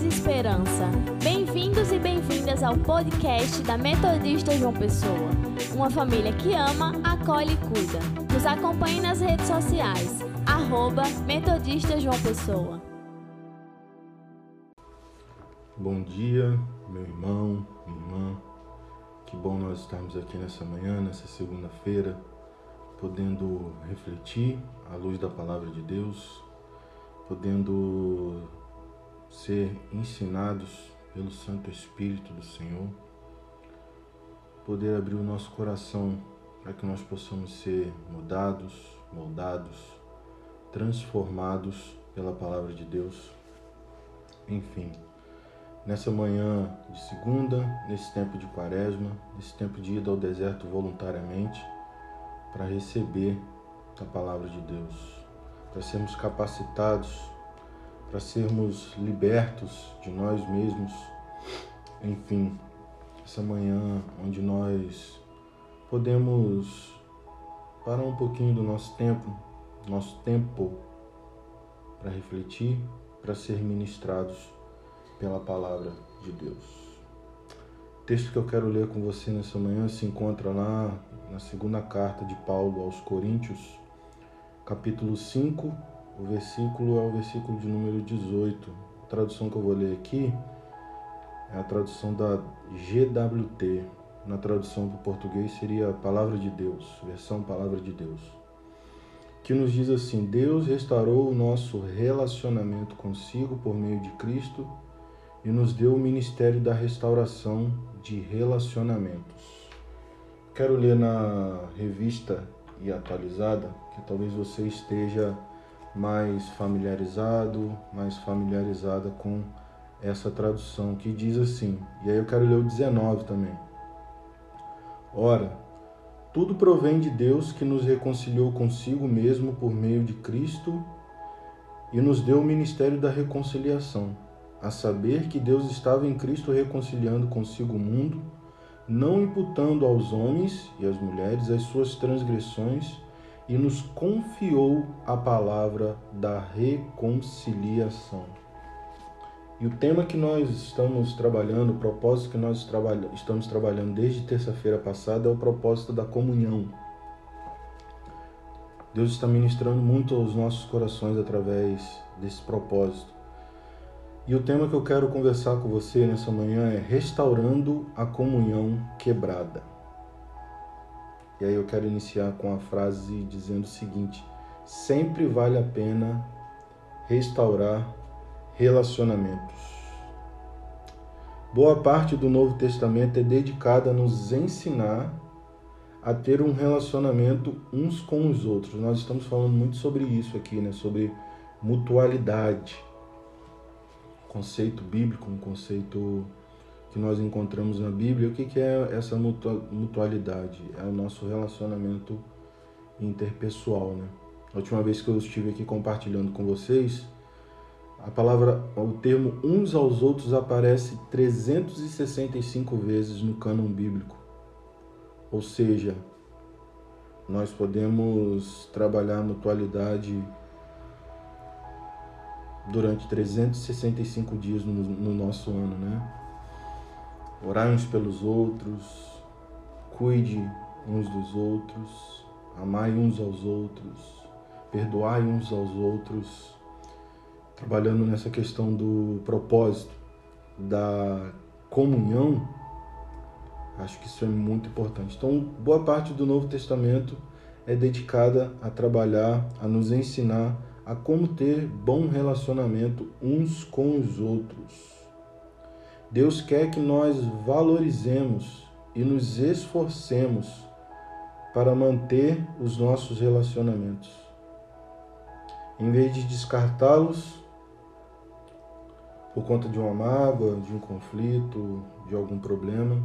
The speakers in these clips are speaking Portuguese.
e esperança. Bem-vindos e bem-vindas ao podcast da Metodista João Pessoa. Uma família que ama, acolhe e cuida. Nos acompanhe nas redes sociais. Arroba Metodista João Pessoa. Bom dia, meu irmão, minha irmã. Que bom nós estarmos aqui nessa manhã, nessa segunda-feira, podendo refletir à luz da palavra de Deus, podendo ser ensinados pelo Santo Espírito do Senhor, poder abrir o nosso coração para que nós possamos ser mudados, moldados, transformados pela palavra de Deus. Enfim, nessa manhã de segunda, nesse tempo de quaresma, nesse tempo de ida ao deserto voluntariamente, para receber a palavra de Deus, para sermos capacitados para sermos libertos de nós mesmos. Enfim, essa manhã onde nós podemos parar um pouquinho do nosso tempo, nosso tempo para refletir, para ser ministrados pela palavra de Deus. O texto que eu quero ler com você nessa manhã se encontra lá na segunda carta de Paulo aos Coríntios, capítulo 5, o versículo é o versículo de número 18. A tradução que eu vou ler aqui é a tradução da GWT. Na tradução para o português seria Palavra de Deus, versão Palavra de Deus. Que nos diz assim: Deus restaurou o nosso relacionamento consigo por meio de Cristo e nos deu o ministério da restauração de relacionamentos. Quero ler na revista e atualizada, que talvez você esteja mais familiarizado, mais familiarizada com essa tradução que diz assim. E aí eu quero ler o 19 também. Ora, tudo provém de Deus que nos reconciliou consigo mesmo por meio de Cristo e nos deu o ministério da reconciliação, a saber que Deus estava em Cristo reconciliando consigo o mundo, não imputando aos homens e às mulheres as suas transgressões e nos confiou a palavra da reconciliação. E o tema que nós estamos trabalhando, o propósito que nós trabalha, estamos trabalhando desde terça-feira passada é o propósito da comunhão. Deus está ministrando muito aos nossos corações através desse propósito. E o tema que eu quero conversar com você nessa manhã é restaurando a comunhão quebrada. E aí eu quero iniciar com a frase dizendo o seguinte: sempre vale a pena restaurar relacionamentos. Boa parte do Novo Testamento é dedicada a nos ensinar a ter um relacionamento uns com os outros. Nós estamos falando muito sobre isso aqui, né? Sobre mutualidade. Conceito bíblico, um conceito que nós encontramos na Bíblia. O que é essa mutualidade? É o nosso relacionamento interpessoal, né? A última vez que eu estive aqui compartilhando com vocês, a palavra, o termo uns aos outros aparece 365 vezes no cânon bíblico. Ou seja, nós podemos trabalhar a mutualidade durante 365 dias no, no nosso ano, né? Orai uns pelos outros, cuide uns dos outros, amai uns aos outros, perdoai uns aos outros, trabalhando nessa questão do propósito, da comunhão, acho que isso é muito importante. Então, boa parte do Novo Testamento é dedicada a trabalhar, a nos ensinar a como ter bom relacionamento uns com os outros. Deus quer que nós valorizemos e nos esforcemos para manter os nossos relacionamentos. Em vez de descartá-los por conta de uma mágoa, de um conflito, de algum problema,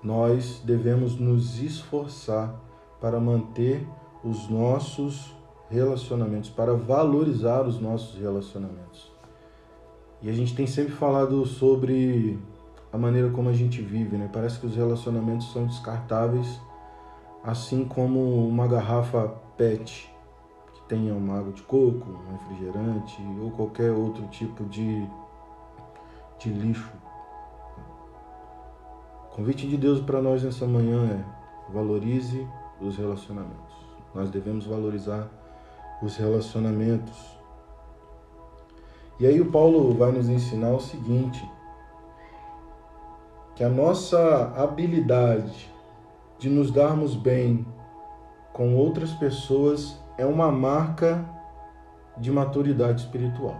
nós devemos nos esforçar para manter os nossos relacionamentos, para valorizar os nossos relacionamentos. E a gente tem sempre falado sobre a maneira como a gente vive, né? Parece que os relacionamentos são descartáveis, assim como uma garrafa PET que tenha uma água de coco, um refrigerante ou qualquer outro tipo de de lixo. O convite de Deus para nós nessa manhã é valorize os relacionamentos. Nós devemos valorizar os relacionamentos. E aí o Paulo vai nos ensinar o seguinte, que a nossa habilidade de nos darmos bem com outras pessoas é uma marca de maturidade espiritual.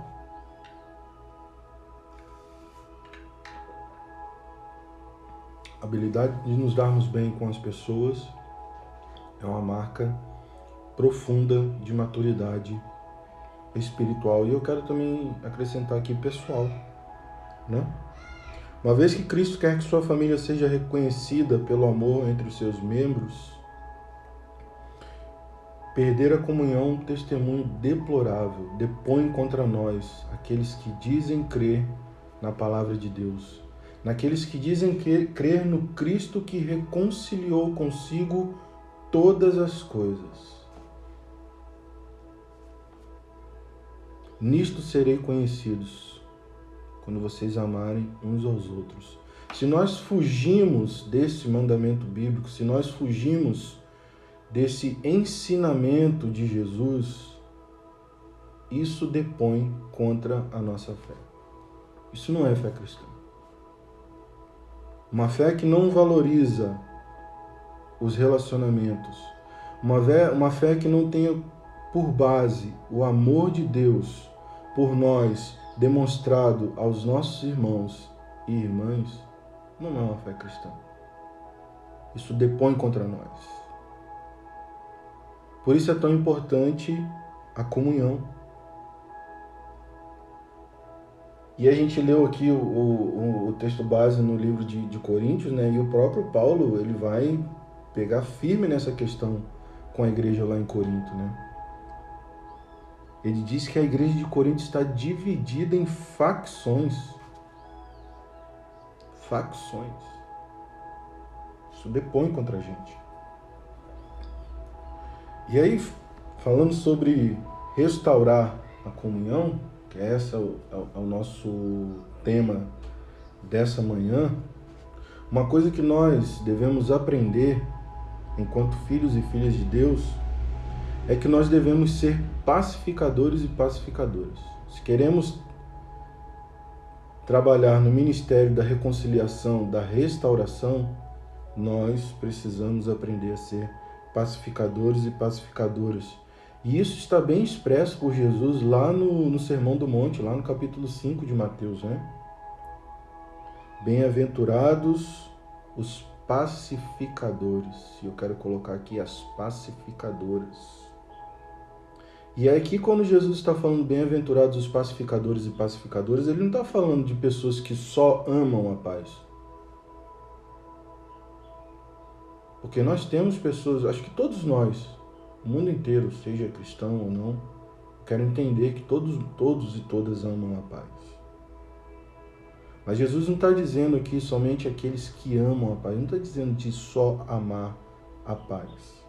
A habilidade de nos darmos bem com as pessoas é uma marca profunda de maturidade espiritual. E eu quero também acrescentar aqui pessoal, né? Uma vez que Cristo quer que sua família seja reconhecida pelo amor entre os seus membros, perder a comunhão um testemunho deplorável depõe contra nós aqueles que dizem crer na palavra de Deus, naqueles que dizem crer no Cristo que reconciliou consigo todas as coisas. Nisto serei conhecidos quando vocês amarem uns aos outros. Se nós fugimos desse mandamento bíblico, se nós fugimos desse ensinamento de Jesus, isso depõe contra a nossa fé. Isso não é fé cristã. Uma fé que não valoriza os relacionamentos, uma fé, uma fé que não tenha por base o amor de Deus por nós demonstrado aos nossos irmãos e irmãs não é uma fé cristã. Isso depõe contra nós. Por isso é tão importante a comunhão. E a gente leu aqui o, o, o texto base no livro de, de Coríntios, né? E o próprio Paulo ele vai pegar firme nessa questão com a igreja lá em Corinto, né? Ele diz que a igreja de Corinto está dividida em facções. Facções. Isso depõe contra a gente. E aí, falando sobre restaurar a comunhão, que é esse é é o nosso tema dessa manhã, uma coisa que nós devemos aprender enquanto filhos e filhas de Deus é que nós devemos ser pacificadores e pacificadoras. Se queremos trabalhar no ministério da reconciliação, da restauração, nós precisamos aprender a ser pacificadores e pacificadoras. E isso está bem expresso por Jesus lá no, no Sermão do Monte, lá no capítulo 5 de Mateus, né? Bem-aventurados os pacificadores. E eu quero colocar aqui as pacificadoras. E é aqui, quando Jesus está falando bem-aventurados os pacificadores e pacificadoras, ele não está falando de pessoas que só amam a paz. Porque nós temos pessoas, acho que todos nós, o mundo inteiro, seja cristão ou não, quero entender que todos, todos e todas amam a paz. Mas Jesus não está dizendo aqui somente aqueles que amam a paz, não está dizendo de só amar a paz.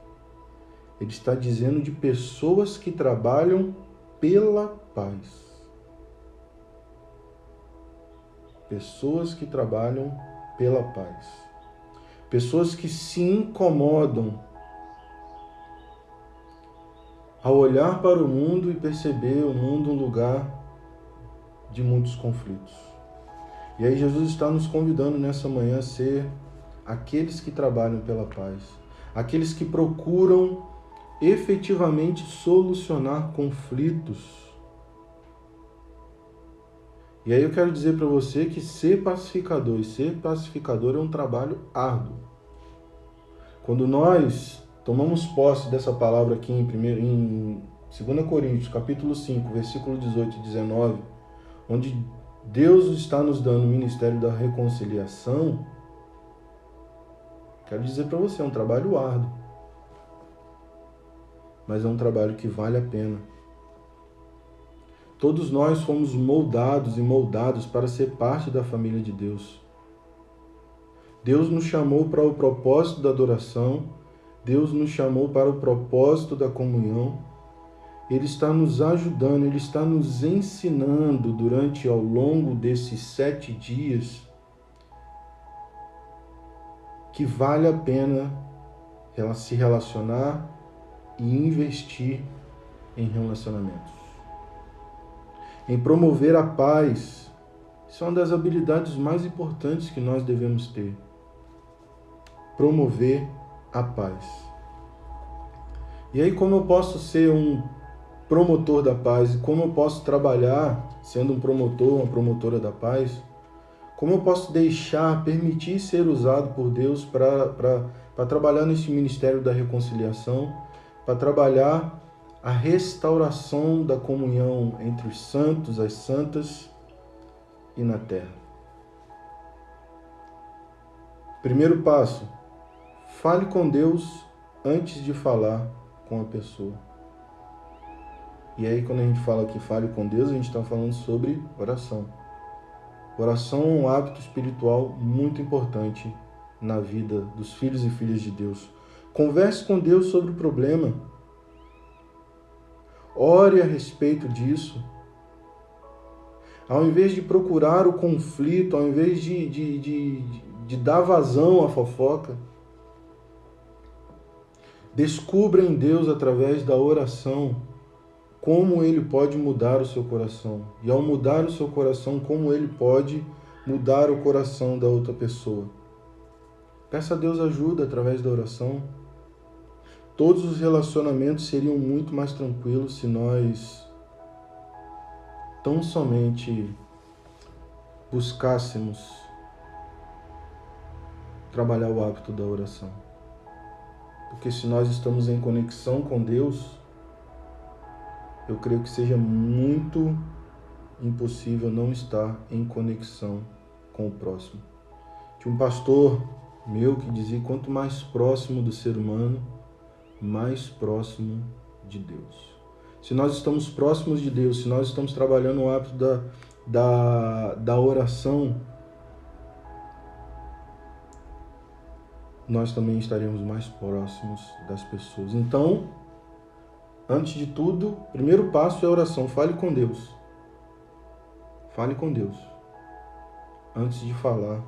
Ele está dizendo de pessoas que trabalham pela paz. Pessoas que trabalham pela paz. Pessoas que se incomodam ao olhar para o mundo e perceber o mundo um lugar de muitos conflitos. E aí Jesus está nos convidando nessa manhã a ser aqueles que trabalham pela paz, aqueles que procuram efetivamente solucionar conflitos. E aí eu quero dizer para você que ser pacificador e ser pacificador é um trabalho árduo. Quando nós tomamos posse dessa palavra aqui em, primeiro, em 2 Coríntios, capítulo 5, versículo 18 e 19, onde Deus está nos dando o ministério da reconciliação, quero dizer para você, é um trabalho árduo mas é um trabalho que vale a pena. Todos nós fomos moldados e moldados para ser parte da família de Deus. Deus nos chamou para o propósito da adoração, Deus nos chamou para o propósito da comunhão, Ele está nos ajudando, Ele está nos ensinando durante ao longo desses sete dias que vale a pena se relacionar e investir em relacionamentos. Em promover a paz, isso é uma das habilidades mais importantes que nós devemos ter. Promover a paz. E aí, como eu posso ser um promotor da paz? E como eu posso trabalhar sendo um promotor, uma promotora da paz? Como eu posso deixar, permitir ser usado por Deus para trabalhar nesse ministério da reconciliação, para trabalhar a restauração da comunhão entre os santos, as santas e na terra? Primeiro passo: fale com Deus antes de falar com a pessoa. E aí, quando a gente fala que fale com Deus, a gente está falando sobre oração. Oração é um hábito espiritual muito importante na vida dos filhos e filhas de Deus. Converse com Deus sobre o problema. Ore a respeito disso. Ao invés de procurar o conflito, ao invés de, de, de, de dar vazão à fofoca, descubra em Deus através da oração como ele pode mudar o seu coração. E ao mudar o seu coração, como ele pode mudar o coração da outra pessoa. Peça a Deus ajuda através da oração. Todos os relacionamentos seriam muito mais tranquilos se nós tão somente buscássemos trabalhar o hábito da oração. Porque se nós estamos em conexão com Deus, eu creio que seja muito impossível não estar em conexão com o próximo. Tinha um pastor meu que dizia: quanto mais próximo do ser humano, mais próximo de Deus. Se nós estamos próximos de Deus, se nós estamos trabalhando o hábito da, da, da oração, nós também estaremos mais próximos das pessoas. Então, Antes de tudo, primeiro passo é a oração. Fale com Deus. Fale com Deus. Antes de falar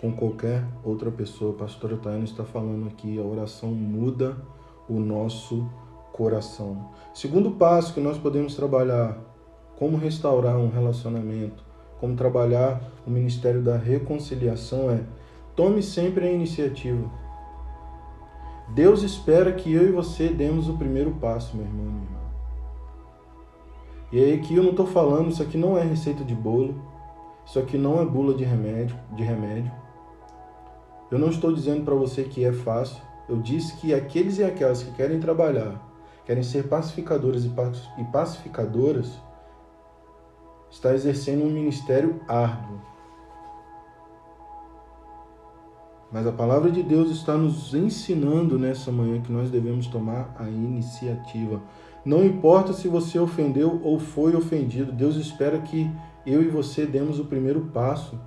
com qualquer outra pessoa. A pastora Tayana está falando aqui, a oração muda o nosso coração. Segundo passo que nós podemos trabalhar, como restaurar um relacionamento, como trabalhar o ministério da reconciliação é tome sempre a iniciativa. Deus espera que eu e você demos o primeiro passo, meu irmão, minha irmã. E aí aqui eu não estou falando, isso aqui não é receita de bolo, isso aqui não é bula de remédio, de remédio. Eu não estou dizendo para você que é fácil. Eu disse que aqueles e aquelas que querem trabalhar, querem ser pacificadores e pacificadoras, está exercendo um ministério árduo. Mas a palavra de Deus está nos ensinando nessa manhã que nós devemos tomar a iniciativa. Não importa se você ofendeu ou foi ofendido, Deus espera que eu e você demos o primeiro passo.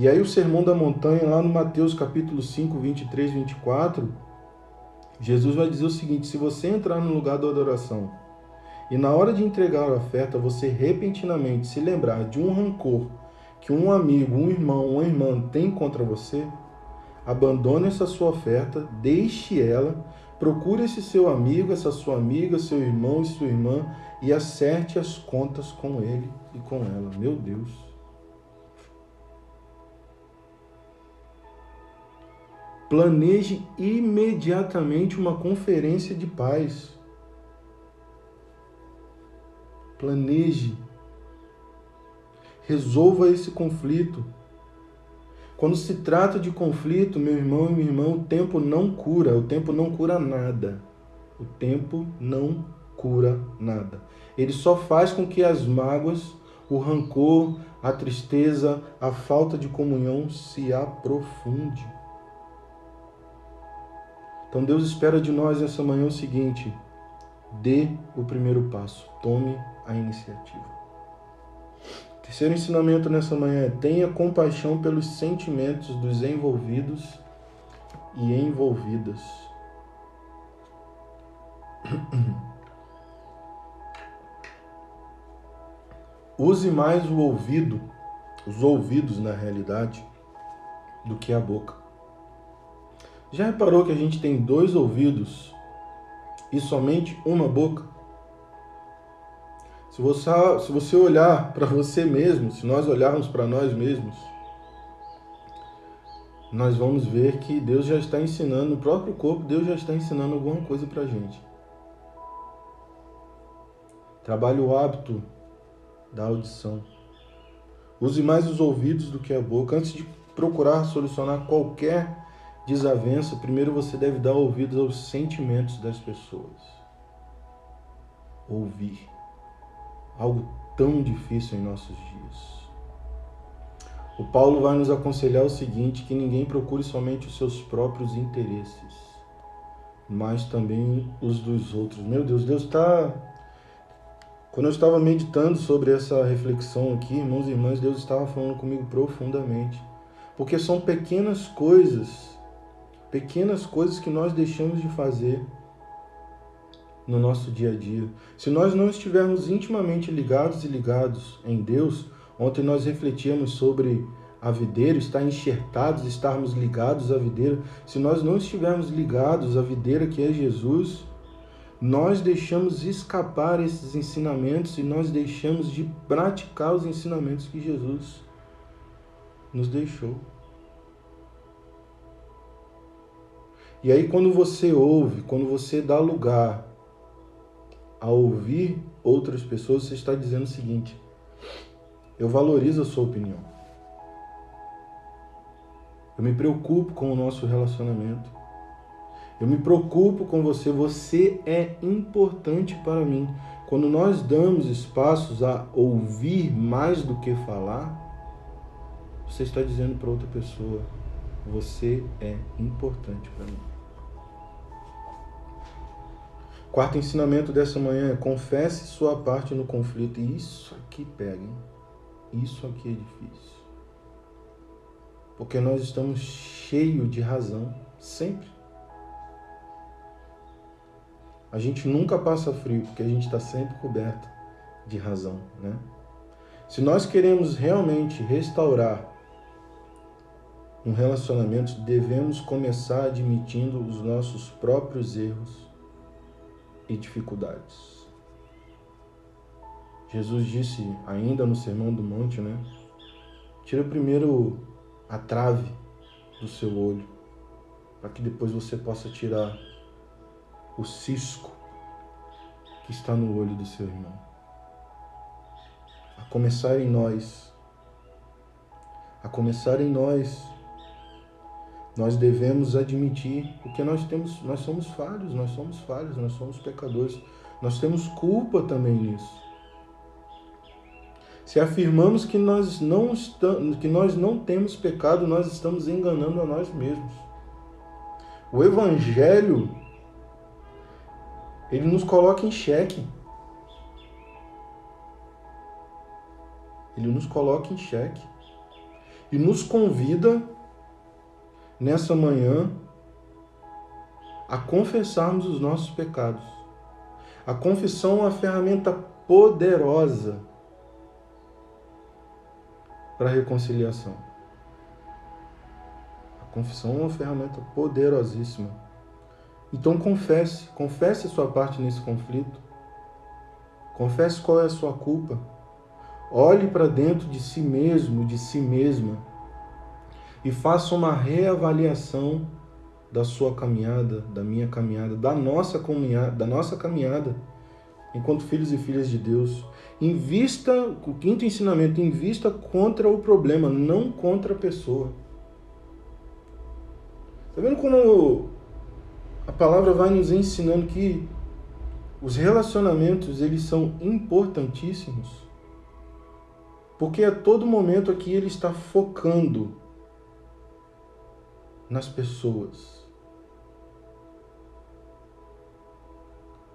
E aí o Sermão da Montanha, lá no Mateus capítulo 5, 23, 24, Jesus vai dizer o seguinte: se você entrar no lugar da adoração e na hora de entregar a oferta você repentinamente se lembrar de um rancor que um amigo, um irmão, uma irmã tem contra você, abandone essa sua oferta, deixe ela, procure esse seu amigo, essa sua amiga, seu irmão e sua irmã e acerte as contas com ele e com ela. Meu Deus. Planeje imediatamente uma conferência de paz. Planeje Resolva esse conflito. Quando se trata de conflito, meu irmão e minha irmã, o tempo não cura, o tempo não cura nada. O tempo não cura nada. Ele só faz com que as mágoas, o rancor, a tristeza, a falta de comunhão se aprofunde. Então Deus espera de nós essa manhã o seguinte: dê o primeiro passo, tome a iniciativa. Terceiro ensinamento nessa manhã é tenha compaixão pelos sentimentos dos envolvidos e envolvidas. Use mais o ouvido, os ouvidos na realidade, do que a boca. Já reparou que a gente tem dois ouvidos e somente uma boca? Se você, se você olhar para você mesmo, se nós olharmos para nós mesmos, nós vamos ver que Deus já está ensinando, no próprio corpo, Deus já está ensinando alguma coisa para a gente. Trabalhe o hábito da audição. Use mais os ouvidos do que a boca. Antes de procurar solucionar qualquer desavença, primeiro você deve dar ouvidos aos sentimentos das pessoas. Ouvir. Algo tão difícil em nossos dias. O Paulo vai nos aconselhar o seguinte: que ninguém procure somente os seus próprios interesses, mas também os dos outros. Meu Deus, Deus está quando eu estava meditando sobre essa reflexão aqui, irmãos e irmãs, Deus estava falando comigo profundamente. Porque são pequenas coisas, pequenas coisas que nós deixamos de fazer no nosso dia a dia. Se nós não estivermos intimamente ligados e ligados em Deus, ontem nós refletíamos sobre a videira, estar enxertados, estarmos ligados à videira. Se nós não estivermos ligados à videira que é Jesus, nós deixamos escapar esses ensinamentos e nós deixamos de praticar os ensinamentos que Jesus nos deixou. E aí, quando você ouve, quando você dá lugar a ouvir outras pessoas, você está dizendo o seguinte: eu valorizo a sua opinião. Eu me preocupo com o nosso relacionamento. Eu me preocupo com você, você é importante para mim. Quando nós damos espaços a ouvir mais do que falar, você está dizendo para outra pessoa: você é importante para mim. Quarto ensinamento dessa manhã é confesse sua parte no conflito. E isso aqui pega, hein? Isso aqui é difícil. Porque nós estamos cheios de razão, sempre. A gente nunca passa frio, porque a gente está sempre coberto de razão, né? Se nós queremos realmente restaurar um relacionamento, devemos começar admitindo os nossos próprios erros e dificuldades. Jesus disse ainda no Sermão do Monte, né? Tira primeiro a trave do seu olho, para que depois você possa tirar o cisco que está no olho do seu irmão. A começar em nós, a começar em nós, nós devemos admitir, porque nós temos, nós somos falhos, nós somos falhos, nós somos pecadores, nós temos culpa também nisso. Se afirmamos que nós não estamos, que nós não temos pecado, nós estamos enganando a nós mesmos. O evangelho ele nos coloca em xeque. Ele nos coloca em xeque. E nos convida nessa manhã a confessarmos os nossos pecados. A confissão é uma ferramenta poderosa para a reconciliação. A confissão é uma ferramenta poderosíssima então confesse, confesse a sua parte nesse conflito. Confesse qual é a sua culpa. Olhe para dentro de si mesmo, de si mesma, e faça uma reavaliação da sua caminhada, da minha caminhada, da nossa caminhada, da nossa caminhada enquanto filhos e filhas de Deus. Invista, o quinto ensinamento, invista contra o problema, não contra a pessoa. Tá vendo como a palavra vai nos ensinando que os relacionamentos eles são importantíssimos. Porque a todo momento aqui ele está focando nas pessoas.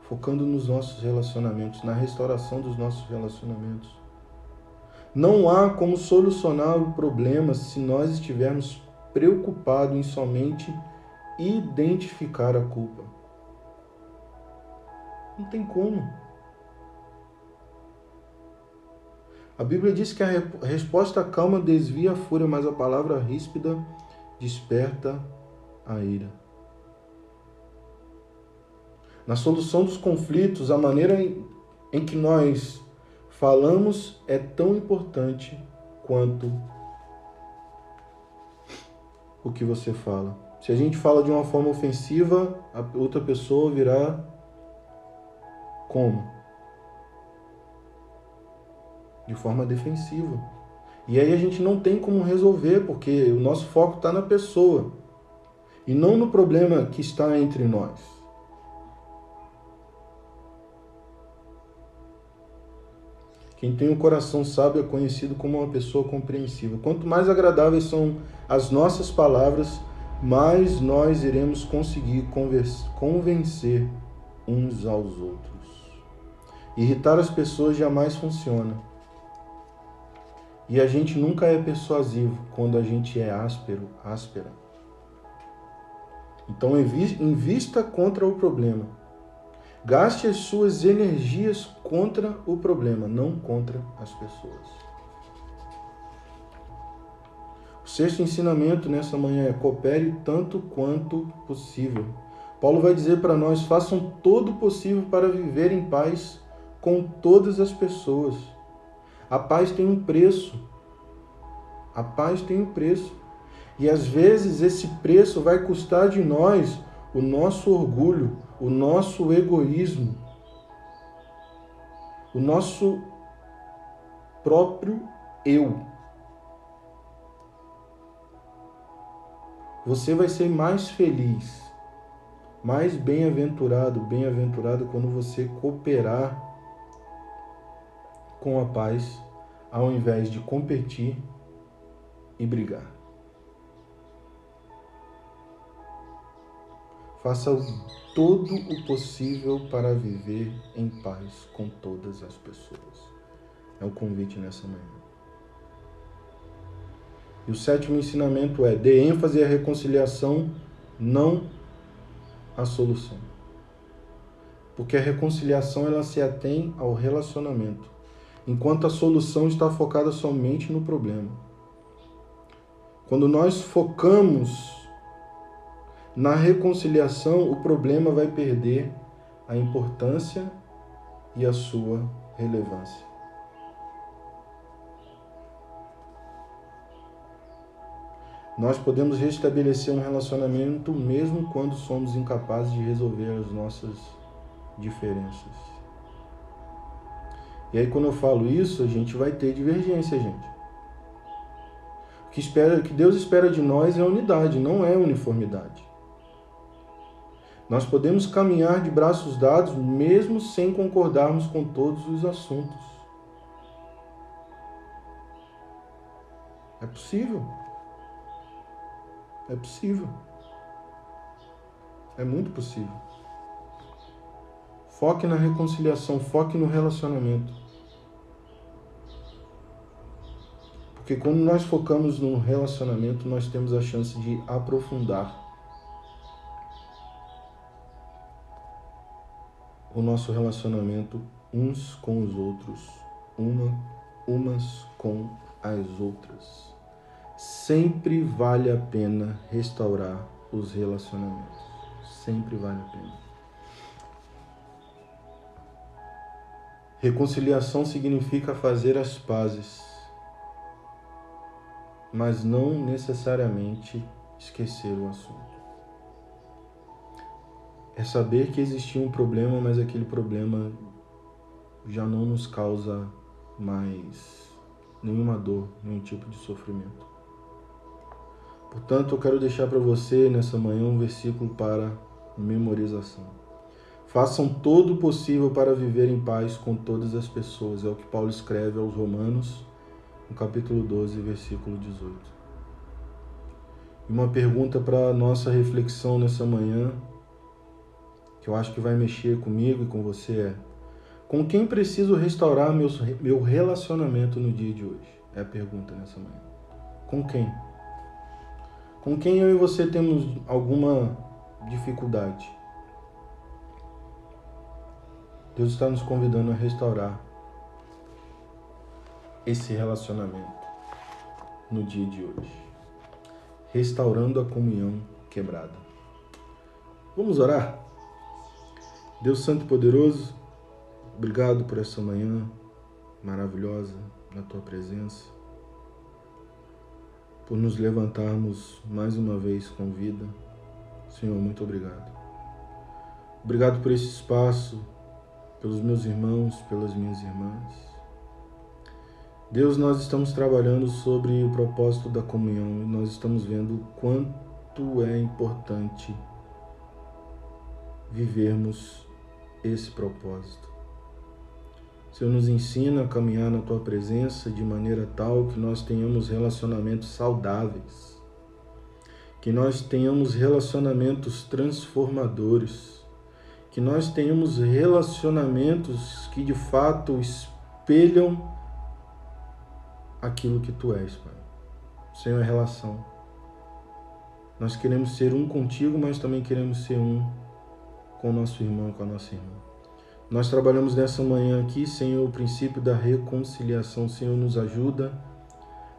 Focando nos nossos relacionamentos, na restauração dos nossos relacionamentos. Não há como solucionar o problema se nós estivermos preocupados em somente identificar a culpa. Não tem como. A Bíblia diz que a resposta calma desvia a fúria, mas a palavra ríspida desperta a ira. Na solução dos conflitos, a maneira em que nós falamos é tão importante quanto o que você fala. Se a gente fala de uma forma ofensiva, a outra pessoa virá como? De forma defensiva. E aí a gente não tem como resolver, porque o nosso foco está na pessoa e não no problema que está entre nós. Quem tem o um coração sábio é conhecido como uma pessoa compreensiva. Quanto mais agradáveis são as nossas palavras, mais nós iremos conseguir convencer uns aos outros. Irritar as pessoas jamais funciona. E a gente nunca é persuasivo quando a gente é áspero, áspera. Então invista contra o problema. Gaste as suas energias contra o problema, não contra as pessoas. O sexto ensinamento nessa manhã é coopere tanto quanto possível. Paulo vai dizer para nós: façam todo o possível para viver em paz com todas as pessoas. A paz tem um preço. A paz tem um preço. E às vezes esse preço vai custar de nós o nosso orgulho, o nosso egoísmo, o nosso próprio eu. Você vai ser mais feliz, mais bem-aventurado, bem-aventurado quando você cooperar com a paz, ao invés de competir e brigar. Faça todo o possível para viver em paz com todas as pessoas. É o convite nessa manhã. E o sétimo ensinamento é: dê ênfase à reconciliação, não à solução. Porque a reconciliação ela se atém ao relacionamento, enquanto a solução está focada somente no problema. Quando nós focamos na reconciliação, o problema vai perder a importância e a sua relevância. Nós podemos restabelecer um relacionamento mesmo quando somos incapazes de resolver as nossas diferenças. E aí quando eu falo isso, a gente vai ter divergência, gente. O que, espera, o que Deus espera de nós é unidade, não é uniformidade. Nós podemos caminhar de braços dados mesmo sem concordarmos com todos os assuntos. É possível. É possível. É muito possível. Foque na reconciliação, foque no relacionamento. Porque quando nós focamos no relacionamento, nós temos a chance de aprofundar o nosso relacionamento uns com os outros, uma, umas com as outras sempre vale a pena restaurar os relacionamentos. Sempre vale a pena. Reconciliação significa fazer as pazes, mas não necessariamente esquecer o assunto. É saber que existia um problema, mas aquele problema já não nos causa mais nenhuma dor, nenhum tipo de sofrimento. Portanto, eu quero deixar para você nessa manhã um versículo para memorização. Façam todo o possível para viver em paz com todas as pessoas. É o que Paulo escreve aos Romanos, no capítulo 12, versículo 18. E uma pergunta para nossa reflexão nessa manhã, que eu acho que vai mexer comigo e com você é: com quem preciso restaurar meus, meu relacionamento no dia de hoje? É a pergunta nessa manhã. Com quem? com quem eu e você temos alguma dificuldade. Deus está nos convidando a restaurar esse relacionamento no dia de hoje, restaurando a comunhão quebrada. Vamos orar? Deus Santo e Poderoso, obrigado por essa manhã maravilhosa na tua presença, por nos levantarmos mais uma vez com vida. Senhor, muito obrigado. Obrigado por esse espaço, pelos meus irmãos, pelas minhas irmãs. Deus, nós estamos trabalhando sobre o propósito da comunhão e nós estamos vendo o quanto é importante vivermos esse propósito. Senhor, nos ensina a caminhar na tua presença de maneira tal que nós tenhamos relacionamentos saudáveis, que nós tenhamos relacionamentos transformadores, que nós tenhamos relacionamentos que de fato espelham aquilo que tu és, Pai. Senhor, é relação. Nós queremos ser um contigo, mas também queremos ser um com o nosso irmão, com a nossa irmã. Nós trabalhamos nessa manhã aqui, Senhor, o princípio da reconciliação. Senhor, nos ajuda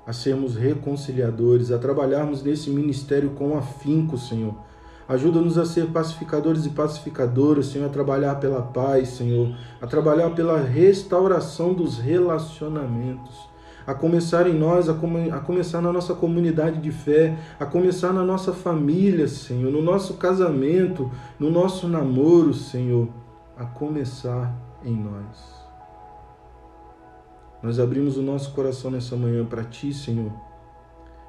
a sermos reconciliadores, a trabalharmos nesse ministério com afinco, Senhor. Ajuda-nos a ser pacificadores e pacificadoras, Senhor, a trabalhar pela paz, Senhor, a trabalhar pela restauração dos relacionamentos a começar em nós, a, a começar na nossa comunidade de fé, a começar na nossa família, Senhor, no nosso casamento, no nosso namoro, Senhor, a começar em nós. Nós abrimos o nosso coração nessa manhã para Ti, Senhor,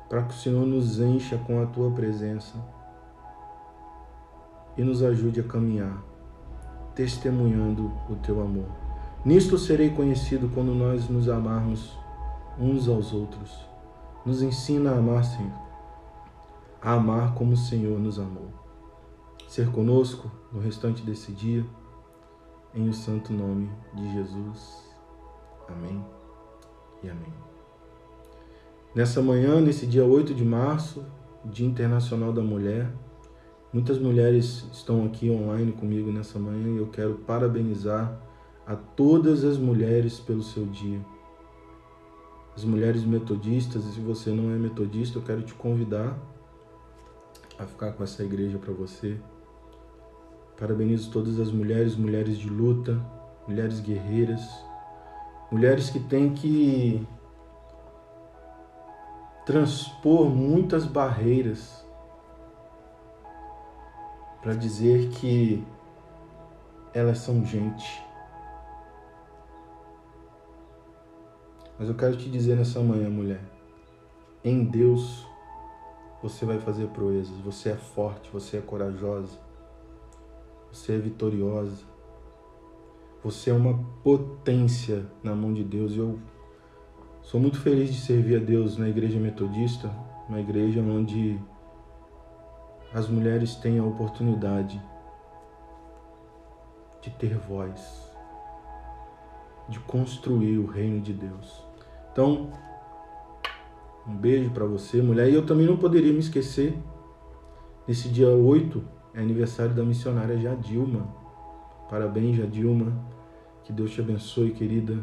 para que o Senhor nos encha com a Tua presença e nos ajude a caminhar, testemunhando o Teu amor. Nisto serei conhecido quando nós nos amarmos uns aos outros. Nos ensina a amar, Senhor, a amar como o Senhor nos amou. Ser conosco no restante desse dia, em o santo nome de Jesus. Amém e amém. Nessa manhã, nesse dia 8 de março, Dia Internacional da Mulher, muitas mulheres estão aqui online comigo nessa manhã e eu quero parabenizar a todas as mulheres pelo seu dia as mulheres metodistas, e se você não é metodista, eu quero te convidar a ficar com essa igreja para você. Parabenizo todas as mulheres, mulheres de luta, mulheres guerreiras, mulheres que têm que transpor muitas barreiras para dizer que elas são gente Mas eu quero te dizer nessa manhã, mulher, em Deus você vai fazer proezas. Você é forte, você é corajosa, você é vitoriosa. Você é uma potência na mão de Deus. Eu sou muito feliz de servir a Deus na igreja metodista, uma igreja onde as mulheres têm a oportunidade de ter voz, de construir o reino de Deus. Então, um beijo para você, mulher. E eu também não poderia me esquecer, nesse dia 8 é aniversário da missionária Jadilma. Parabéns, Jadilma. Que Deus te abençoe, querida.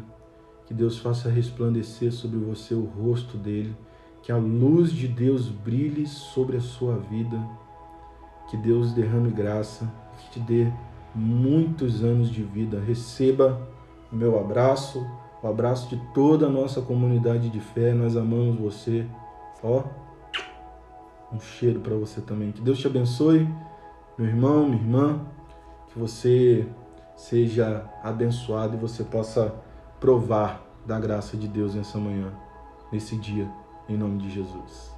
Que Deus faça resplandecer sobre você o rosto dele. Que a luz de Deus brilhe sobre a sua vida. Que Deus derrame graça. Que te dê muitos anos de vida. Receba o meu abraço o abraço de toda a nossa comunidade de fé. Nós amamos você. Ó, um cheiro para você também. Que Deus te abençoe, meu irmão, minha irmã. Que você seja abençoado e você possa provar da graça de Deus nessa manhã, nesse dia, em nome de Jesus.